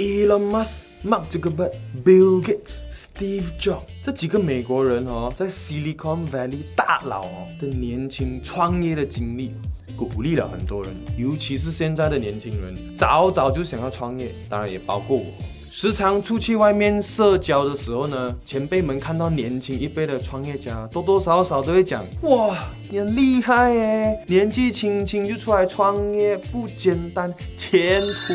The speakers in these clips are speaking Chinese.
Elon Musk、Mark Zuckerberg、Bill Gates、Steve Jobs 这几个美国人哦，在 Silicon Valley 大佬哦的年轻创业的经历，鼓励了很多人，尤其是现在的年轻人，早早就想要创业，当然也包括我。时常出去外面社交的时候呢，前辈们看到年轻一辈的创业家，多多少少都会讲：哇，你很厉害耶，年纪轻轻就出来创业，不简单，前途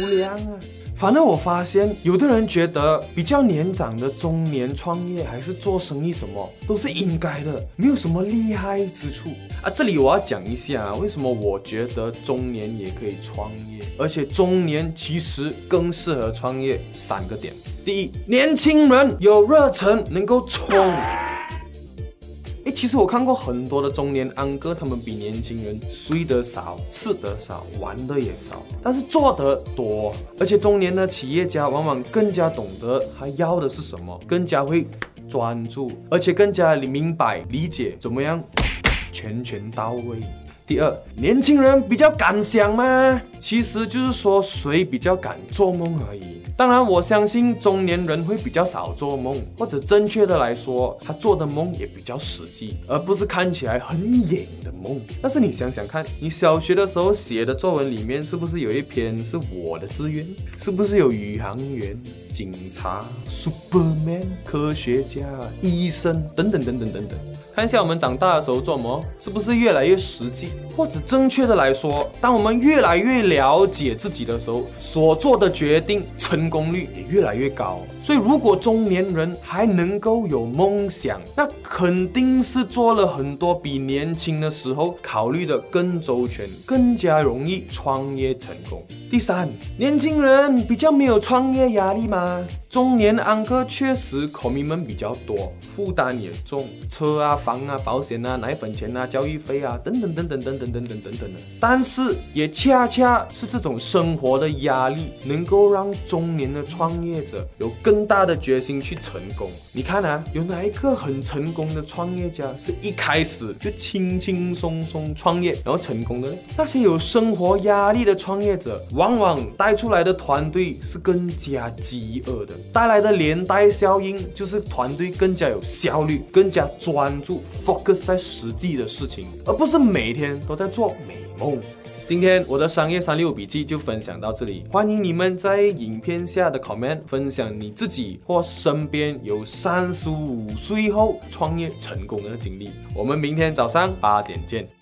无量啊！反正我发现，有的人觉得比较年长的中年创业还是做生意什么都是应该的，没有什么厉害之处啊。这里我要讲一下，为什么我觉得中年也可以创业，而且中年其实更适合创业。三个点：第一，年轻人有热忱，能够冲。其实我看过很多的中年安哥，他们比年轻人睡得少、吃得少、玩的也少，但是做得多。而且中年的企业家往往更加懂得他要的是什么，更加会专注，而且更加明白理解怎么样全权到位。第二，年轻人比较敢想吗？其实就是说谁比较敢做梦而已。当然，我相信中年人会比较少做梦，或者正确的来说，他做的梦也比较实际，而不是看起来很野的梦。但是你想想看，你小学的时候写的作文里面，是不是有一篇是我的志愿？是不是有宇航员、警察、Superman、科学家、医生等等等等等等？看一下我们长大的时候做梦，是不是越来越实际？或者正确的来说，当我们越来越了解自己的时候，所做的决定成。功率也越来越高，所以如果中年人还能够有梦想，那肯定是做了很多比年轻的时候考虑的更周全，更加容易创业成功。第三，年轻人比较没有创业压力吗？中年安哥确实口迷们比较多，负担也重，车啊、房啊、保险啊、奶粉钱啊、教育费啊，等等等等等等等等等等的。但是也恰恰是这种生活的压力，能够让中年的创业者有更大的决心去成功。你看啊，有哪一个很成功的创业家是一开始就轻轻松松创业然后成功的呢？那些有生活压力的创业者。往往带出来的团队是更加饥饿的，带来的连带效应就是团队更加有效率，更加专注，focus 在实际的事情，而不是每天都在做美梦。今天我的商业三六笔记就分享到这里，欢迎你们在影片下的 comment 分享你自己或身边有三十五岁后创业成功的经历。我们明天早上八点见。